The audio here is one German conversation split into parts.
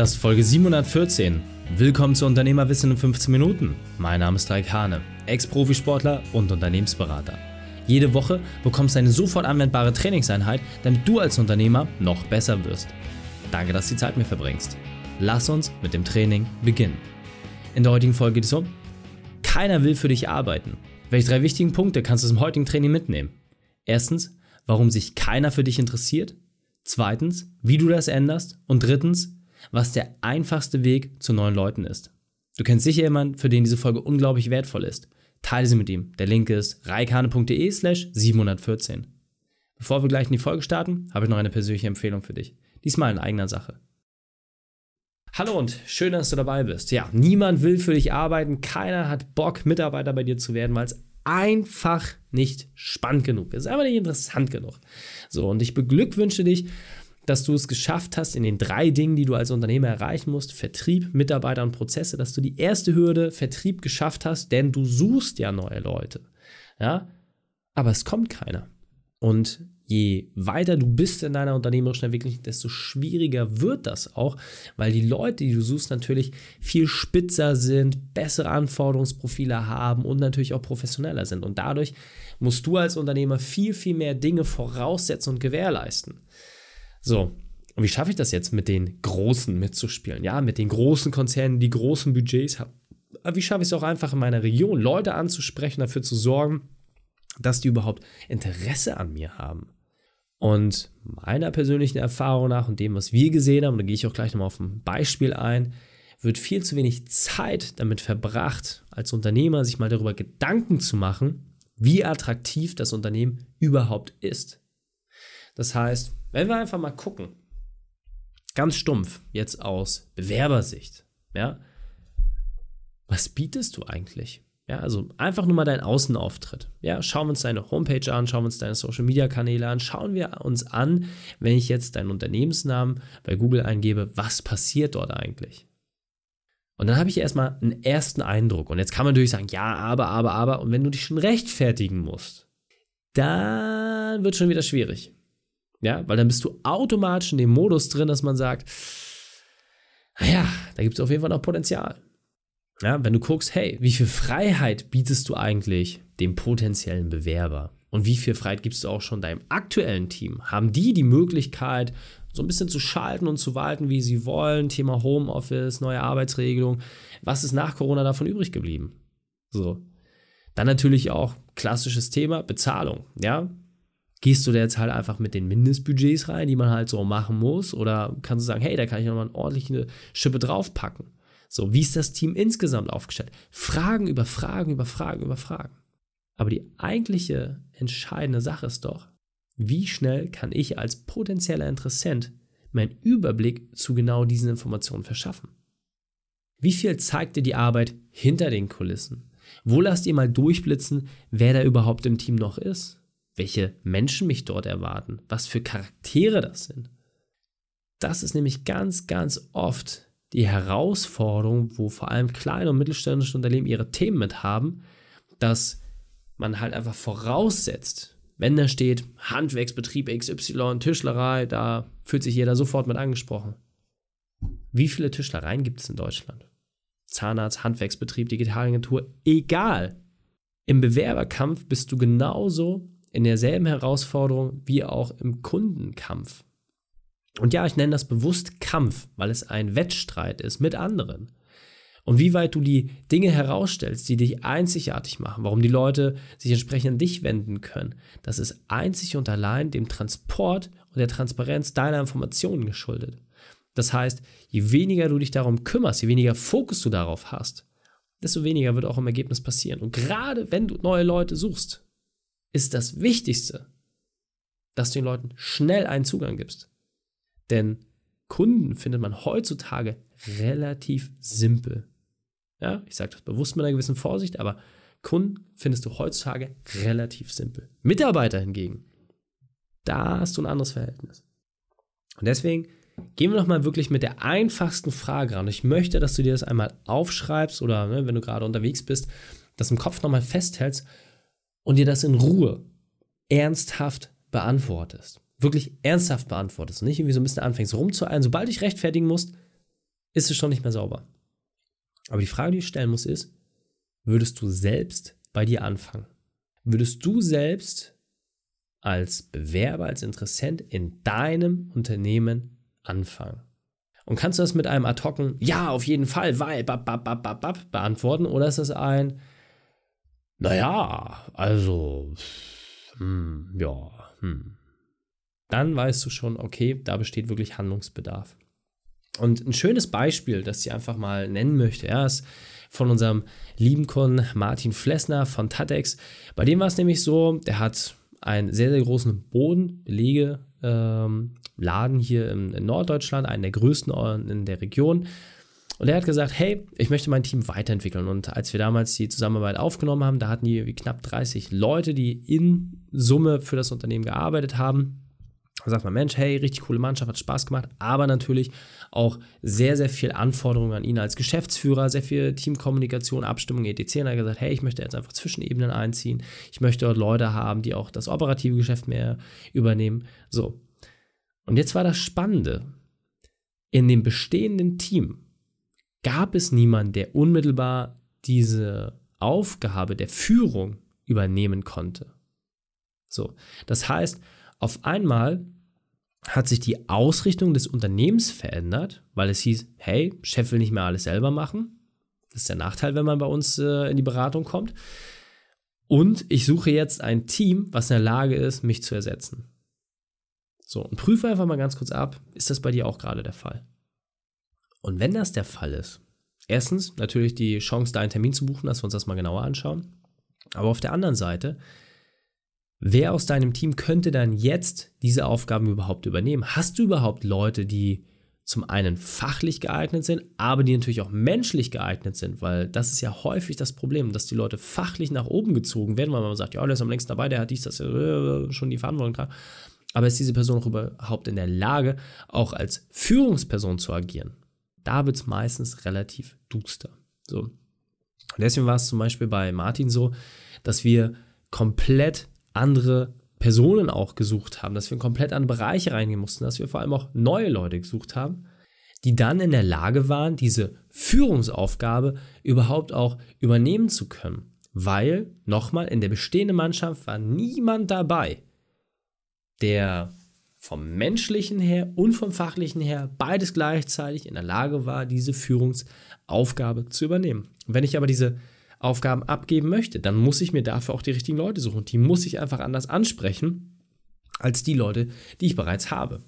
Das ist Folge 714. Willkommen zu Unternehmerwissen in 15 Minuten. Mein Name ist Raik Hane, Ex-Profisportler und Unternehmensberater. Jede Woche bekommst du eine sofort anwendbare Trainingseinheit, damit du als Unternehmer noch besser wirst. Danke, dass du die Zeit mit mir verbringst. Lass uns mit dem Training beginnen. In der heutigen Folge geht es um Keiner will für dich arbeiten. Welche drei wichtigen Punkte kannst du dem heutigen Training mitnehmen? Erstens, warum sich keiner für dich interessiert. Zweitens, wie du das änderst. Und drittens, was der einfachste Weg zu neuen Leuten ist. Du kennst sicher jemanden, für den diese Folge unglaublich wertvoll ist. Teile sie mit ihm. Der Link ist reikane.de slash 714. Bevor wir gleich in die Folge starten, habe ich noch eine persönliche Empfehlung für dich. Diesmal in eigener Sache. Hallo und schön, dass du dabei bist. Ja, niemand will für dich arbeiten, keiner hat Bock, Mitarbeiter bei dir zu werden, weil es einfach nicht spannend genug ist, einfach nicht interessant genug. So, und ich beglückwünsche dich, dass du es geschafft hast in den drei Dingen, die du als Unternehmer erreichen musst, Vertrieb, Mitarbeiter und Prozesse, dass du die erste Hürde Vertrieb geschafft hast, denn du suchst ja neue Leute. Ja, aber es kommt keiner. Und je weiter du bist in deiner unternehmerischen Entwicklung, desto schwieriger wird das auch, weil die Leute, die du suchst, natürlich viel spitzer sind, bessere Anforderungsprofile haben und natürlich auch professioneller sind. Und dadurch musst du als Unternehmer viel, viel mehr Dinge voraussetzen und gewährleisten. So, und wie schaffe ich das jetzt mit den Großen mitzuspielen? Ja, mit den großen Konzernen, die großen Budgets haben. Wie schaffe ich es auch einfach in meiner Region, Leute anzusprechen, dafür zu sorgen, dass die überhaupt Interesse an mir haben? Und meiner persönlichen Erfahrung nach und dem, was wir gesehen haben, da gehe ich auch gleich nochmal auf ein Beispiel ein, wird viel zu wenig Zeit damit verbracht, als Unternehmer sich mal darüber Gedanken zu machen, wie attraktiv das Unternehmen überhaupt ist. Das heißt, wenn wir einfach mal gucken, ganz stumpf jetzt aus Bewerbersicht, ja, was bietest du eigentlich? Ja, also einfach nur mal deinen Außenauftritt. Ja, schauen wir uns deine Homepage an, schauen wir uns deine Social Media Kanäle an, schauen wir uns an, wenn ich jetzt deinen Unternehmensnamen bei Google eingebe, was passiert dort eigentlich? Und dann habe ich erstmal einen ersten Eindruck. Und jetzt kann man natürlich sagen, ja, aber, aber, aber. Und wenn du dich schon rechtfertigen musst, dann wird es schon wieder schwierig. Ja, weil dann bist du automatisch in dem Modus drin, dass man sagt, naja, da gibt es auf jeden Fall noch Potenzial. Ja, wenn du guckst, hey, wie viel Freiheit bietest du eigentlich dem potenziellen Bewerber? Und wie viel Freiheit gibst du auch schon deinem aktuellen Team? Haben die die Möglichkeit, so ein bisschen zu schalten und zu walten, wie sie wollen? Thema Homeoffice, neue Arbeitsregelung. Was ist nach Corona davon übrig geblieben? So. Dann natürlich auch klassisches Thema Bezahlung. Ja, Gehst du da jetzt halt einfach mit den Mindestbudgets rein, die man halt so machen muss? Oder kannst du sagen, hey, da kann ich nochmal eine ordentliche Schippe draufpacken? So, wie ist das Team insgesamt aufgestellt? Fragen über Fragen über Fragen über Fragen. Aber die eigentliche entscheidende Sache ist doch, wie schnell kann ich als potenzieller Interessent meinen Überblick zu genau diesen Informationen verschaffen? Wie viel zeigt dir die Arbeit hinter den Kulissen? Wo lasst ihr mal durchblitzen, wer da überhaupt im Team noch ist? Welche Menschen mich dort erwarten, was für Charaktere das sind. Das ist nämlich ganz, ganz oft die Herausforderung, wo vor allem kleine und mittelständische Unternehmen ihre Themen mit haben, dass man halt einfach voraussetzt, wenn da steht Handwerksbetrieb XY, Tischlerei, da fühlt sich jeder sofort mit angesprochen. Wie viele Tischlereien gibt es in Deutschland? Zahnarzt, Handwerksbetrieb, Digitalagentur, egal. Im Bewerberkampf bist du genauso in derselben Herausforderung wie auch im Kundenkampf. Und ja, ich nenne das bewusst Kampf, weil es ein Wettstreit ist mit anderen. Und wie weit du die Dinge herausstellst, die dich einzigartig machen, warum die Leute sich entsprechend an dich wenden können, das ist einzig und allein dem Transport und der Transparenz deiner Informationen geschuldet. Das heißt, je weniger du dich darum kümmerst, je weniger Fokus du darauf hast, desto weniger wird auch im Ergebnis passieren. Und gerade wenn du neue Leute suchst, ist das Wichtigste, dass du den Leuten schnell einen Zugang gibst. Denn Kunden findet man heutzutage relativ simpel. Ja, ich sage das bewusst mit einer gewissen Vorsicht, aber Kunden findest du heutzutage relativ simpel. Mitarbeiter hingegen, da hast du ein anderes Verhältnis. Und deswegen gehen wir noch mal wirklich mit der einfachsten Frage ran. Ich möchte, dass du dir das einmal aufschreibst oder ne, wenn du gerade unterwegs bist, das im Kopf noch mal festhältst und dir das in Ruhe ernsthaft beantwortest. Wirklich ernsthaft beantwortest. Und nicht irgendwie so ein bisschen anfängst rumzueilen. Sobald dich rechtfertigen musst, ist es schon nicht mehr sauber. Aber die Frage, die ich stellen muss, ist, würdest du selbst bei dir anfangen? Würdest du selbst als Bewerber, als Interessent in deinem Unternehmen anfangen? Und kannst du das mit einem ad hocen, ja, auf jeden Fall, weil, bab, bab, bab, bab, beantworten? Oder ist das ein, naja, also, hm, ja, hm. Dann weißt du schon, okay, da besteht wirklich Handlungsbedarf. Und ein schönes Beispiel, das ich einfach mal nennen möchte, ja, ist von unserem lieben Kunden Martin Flessner von Tatex. Bei dem war es nämlich so, der hat einen sehr, sehr großen Bodenbelege ähm, hier in, in, Norddeutschland, einen der größten in der Region. Und er hat gesagt, hey, ich möchte mein Team weiterentwickeln. Und als wir damals die Zusammenarbeit aufgenommen haben, da hatten die knapp 30 Leute, die in Summe für das Unternehmen gearbeitet haben. Da sagt man, Mensch, hey, richtig coole Mannschaft, hat Spaß gemacht, aber natürlich auch sehr, sehr viel Anforderungen an ihn als Geschäftsführer, sehr viel Teamkommunikation, Abstimmung, etc. Und er hat gesagt, hey, ich möchte jetzt einfach Zwischenebenen einziehen, ich möchte dort Leute haben, die auch das operative Geschäft mehr übernehmen. So. Und jetzt war das Spannende. In dem bestehenden Team gab es niemanden, der unmittelbar diese Aufgabe der Führung übernehmen konnte. So. Das heißt, auf einmal hat sich die Ausrichtung des Unternehmens verändert, weil es hieß, hey, Chef will nicht mehr alles selber machen. Das ist der Nachteil, wenn man bei uns äh, in die Beratung kommt. Und ich suche jetzt ein Team, was in der Lage ist, mich zu ersetzen. So, und prüfe einfach mal ganz kurz ab, ist das bei dir auch gerade der Fall? Und wenn das der Fall ist, erstens natürlich die Chance, da einen Termin zu buchen, dass wir uns das mal genauer anschauen. Aber auf der anderen Seite, Wer aus deinem Team könnte dann jetzt diese Aufgaben überhaupt übernehmen? Hast du überhaupt Leute, die zum einen fachlich geeignet sind, aber die natürlich auch menschlich geeignet sind, weil das ist ja häufig das Problem, dass die Leute fachlich nach oben gezogen werden, weil man sagt, ja, der ist am längsten dabei, der hat dies, das, äh, schon die Verantwortung dran. Aber ist diese Person auch überhaupt in der Lage, auch als Führungsperson zu agieren? Da wird es meistens relativ duster. So. Und deswegen war es zum Beispiel bei Martin so, dass wir komplett andere Personen auch gesucht haben, dass wir in komplett andere Bereiche reingehen mussten, dass wir vor allem auch neue Leute gesucht haben, die dann in der Lage waren, diese Führungsaufgabe überhaupt auch übernehmen zu können. Weil, nochmal, in der bestehenden Mannschaft war niemand dabei, der vom menschlichen her und vom fachlichen her beides gleichzeitig in der Lage war, diese Führungsaufgabe zu übernehmen. Wenn ich aber diese Aufgaben abgeben möchte, dann muss ich mir dafür auch die richtigen Leute suchen. Die muss ich einfach anders ansprechen als die Leute, die ich bereits habe.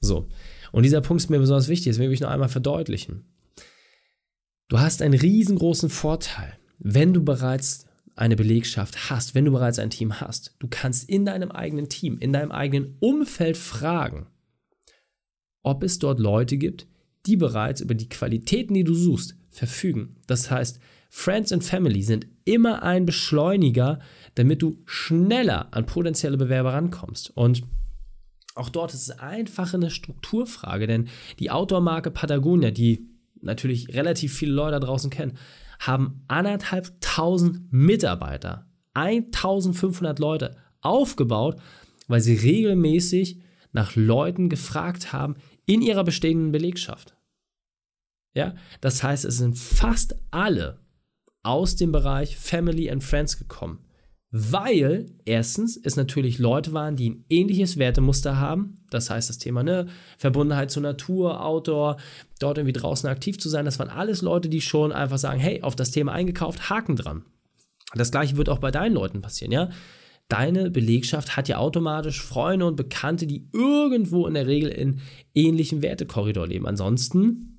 So. Und dieser Punkt ist mir besonders wichtig, deswegen will ich noch einmal verdeutlichen. Du hast einen riesengroßen Vorteil, wenn du bereits eine Belegschaft hast, wenn du bereits ein Team hast. Du kannst in deinem eigenen Team, in deinem eigenen Umfeld fragen, ob es dort Leute gibt, die bereits über die Qualitäten, die du suchst, verfügen. Das heißt, Friends and Family sind immer ein Beschleuniger, damit du schneller an potenzielle Bewerber rankommst. Und auch dort ist es einfach eine Strukturfrage, denn die Outdoor-Marke Patagonia, die natürlich relativ viele Leute da draußen kennen, haben anderthalb tausend Mitarbeiter, 1500 Leute aufgebaut, weil sie regelmäßig nach Leuten gefragt haben in ihrer bestehenden Belegschaft. Ja, das heißt, es sind fast alle aus dem Bereich Family and Friends gekommen. Weil erstens es natürlich Leute waren, die ein ähnliches Wertemuster haben. Das heißt, das Thema ne, Verbundenheit zur Natur, Outdoor, dort irgendwie draußen aktiv zu sein, das waren alles Leute, die schon einfach sagen, hey, auf das Thema eingekauft, Haken dran. Das gleiche wird auch bei deinen Leuten passieren, ja. Deine Belegschaft hat ja automatisch Freunde und Bekannte, die irgendwo in der Regel in ähnlichem Wertekorridor leben. Ansonsten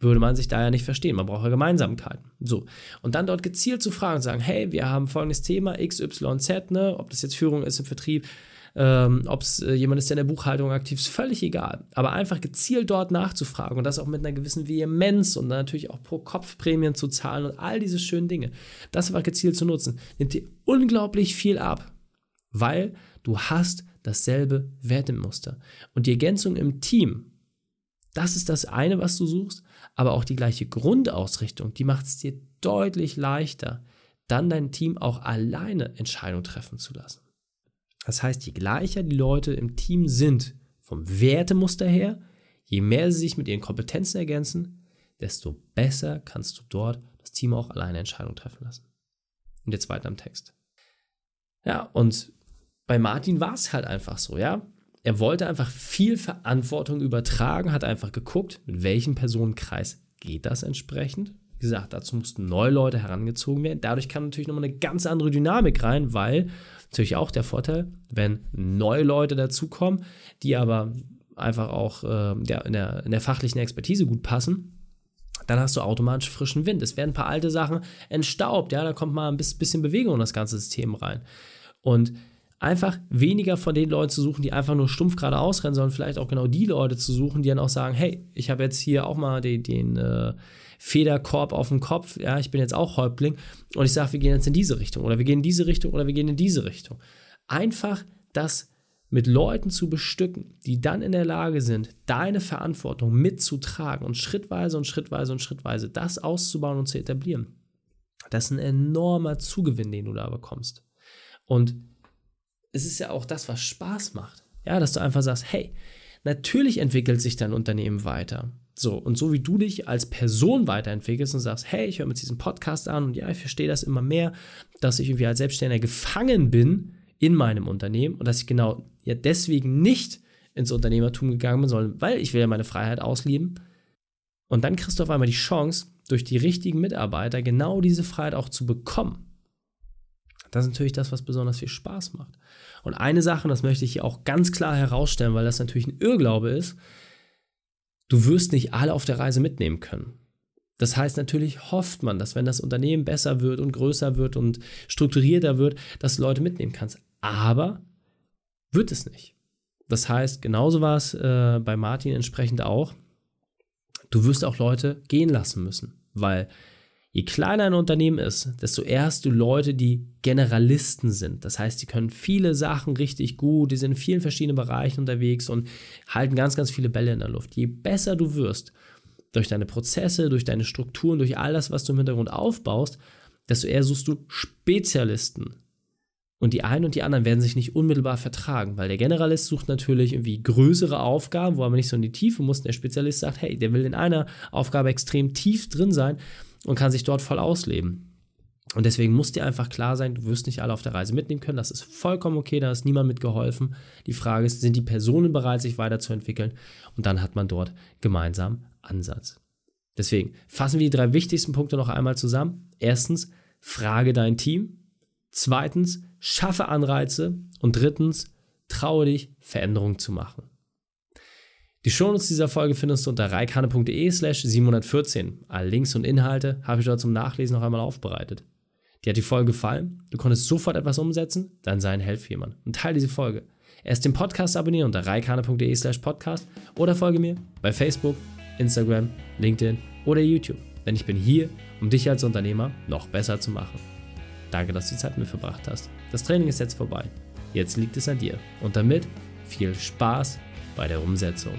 würde man sich da ja nicht verstehen. Man braucht ja Gemeinsamkeiten. So. Und dann dort gezielt zu fragen, sagen, hey, wir haben folgendes Thema, XYZ, ne, ob das jetzt Führung ist im Vertrieb, ähm, ob es äh, jemand ist, der in der Buchhaltung aktiv ist, völlig egal. Aber einfach gezielt dort nachzufragen und das auch mit einer gewissen Vehemenz und natürlich auch pro Kopf Prämien zu zahlen und all diese schönen Dinge. Das einfach gezielt zu nutzen, nimmt dir unglaublich viel ab, weil du hast dasselbe Wertemuster. Und die Ergänzung im Team, das ist das eine, was du suchst aber auch die gleiche Grundausrichtung, die macht es dir deutlich leichter, dann dein Team auch alleine Entscheidungen treffen zu lassen. Das heißt, je gleicher die Leute im Team sind vom Wertemuster her, je mehr sie sich mit ihren Kompetenzen ergänzen, desto besser kannst du dort das Team auch alleine Entscheidungen treffen lassen. Und jetzt weiter im Text. Ja, und bei Martin war es halt einfach so, ja. Er wollte einfach viel Verantwortung übertragen, hat einfach geguckt, mit welchem Personenkreis geht das entsprechend. Wie gesagt, dazu mussten neue Leute herangezogen werden. Dadurch kam natürlich nochmal eine ganz andere Dynamik rein, weil natürlich auch der Vorteil, wenn neue Leute dazukommen, die aber einfach auch äh, ja, in, der, in der fachlichen Expertise gut passen, dann hast du automatisch frischen Wind. Es werden ein paar alte Sachen entstaubt, ja, da kommt mal ein bisschen Bewegung in das ganze System rein. Und einfach weniger von den Leuten zu suchen, die einfach nur stumpf geradeaus rennen, sondern vielleicht auch genau die Leute zu suchen, die dann auch sagen, hey, ich habe jetzt hier auch mal den, den äh, Federkorb auf dem Kopf, ja, ich bin jetzt auch Häuptling und ich sage, wir gehen jetzt in diese Richtung oder wir gehen in diese Richtung oder wir gehen in diese Richtung. Einfach das mit Leuten zu bestücken, die dann in der Lage sind, deine Verantwortung mitzutragen und schrittweise und schrittweise und schrittweise das auszubauen und zu etablieren. Das ist ein enormer Zugewinn, den du da bekommst. Und es ist ja auch das, was Spaß macht. Ja, dass du einfach sagst, hey, natürlich entwickelt sich dein Unternehmen weiter. So, und so wie du dich als Person weiterentwickelst und sagst, hey, ich höre mir diesen Podcast an und ja, ich verstehe das immer mehr, dass ich irgendwie als Selbstständiger gefangen bin in meinem Unternehmen und dass ich genau ja deswegen nicht ins Unternehmertum gegangen bin, sondern weil ich will ja meine Freiheit ausleben. Und dann kriegst du auf einmal die Chance, durch die richtigen Mitarbeiter genau diese Freiheit auch zu bekommen. Das ist natürlich das, was besonders viel Spaß macht. Und eine Sache, das möchte ich hier auch ganz klar herausstellen, weil das natürlich ein Irrglaube ist, du wirst nicht alle auf der Reise mitnehmen können. Das heißt, natürlich hofft man, dass wenn das Unternehmen besser wird und größer wird und strukturierter wird, dass du Leute mitnehmen kannst. Aber wird es nicht. Das heißt, genauso war es äh, bei Martin entsprechend auch. Du wirst auch Leute gehen lassen müssen, weil je kleiner ein Unternehmen ist, desto eher hast du Leute, die Generalisten sind. Das heißt, die können viele Sachen richtig gut, die sind in vielen verschiedenen Bereichen unterwegs und halten ganz, ganz viele Bälle in der Luft. Je besser du wirst, durch deine Prozesse, durch deine Strukturen, durch all das, was du im Hintergrund aufbaust, desto eher suchst du Spezialisten, und die einen und die anderen werden sich nicht unmittelbar vertragen, weil der Generalist sucht natürlich irgendwie größere Aufgaben, wo er aber nicht so in die Tiefe muss. Und der Spezialist sagt, hey, der will in einer Aufgabe extrem tief drin sein und kann sich dort voll ausleben. Und deswegen muss dir einfach klar sein, du wirst nicht alle auf der Reise mitnehmen können. Das ist vollkommen okay, da ist niemand mitgeholfen. Die Frage ist, sind die Personen bereit, sich weiterzuentwickeln? Und dann hat man dort gemeinsam Ansatz. Deswegen fassen wir die drei wichtigsten Punkte noch einmal zusammen. Erstens, frage dein Team. Zweitens, schaffe Anreize und drittens, traue dich, Veränderungen zu machen. Die Shownotes dieser Folge findest du unter reikane.de slash 714. Alle Links und Inhalte habe ich dort zum Nachlesen noch einmal aufbereitet. Dir hat die Folge gefallen? Du konntest sofort etwas umsetzen? Dann sei ein Helf für jemand und teile diese Folge. Erst den Podcast abonnieren unter reikane.de slash podcast oder folge mir bei Facebook, Instagram, LinkedIn oder YouTube. Denn ich bin hier, um dich als Unternehmer noch besser zu machen. Danke, dass du die Zeit mit mir verbracht hast. Das Training ist jetzt vorbei. Jetzt liegt es an dir. Und damit viel Spaß bei der Umsetzung.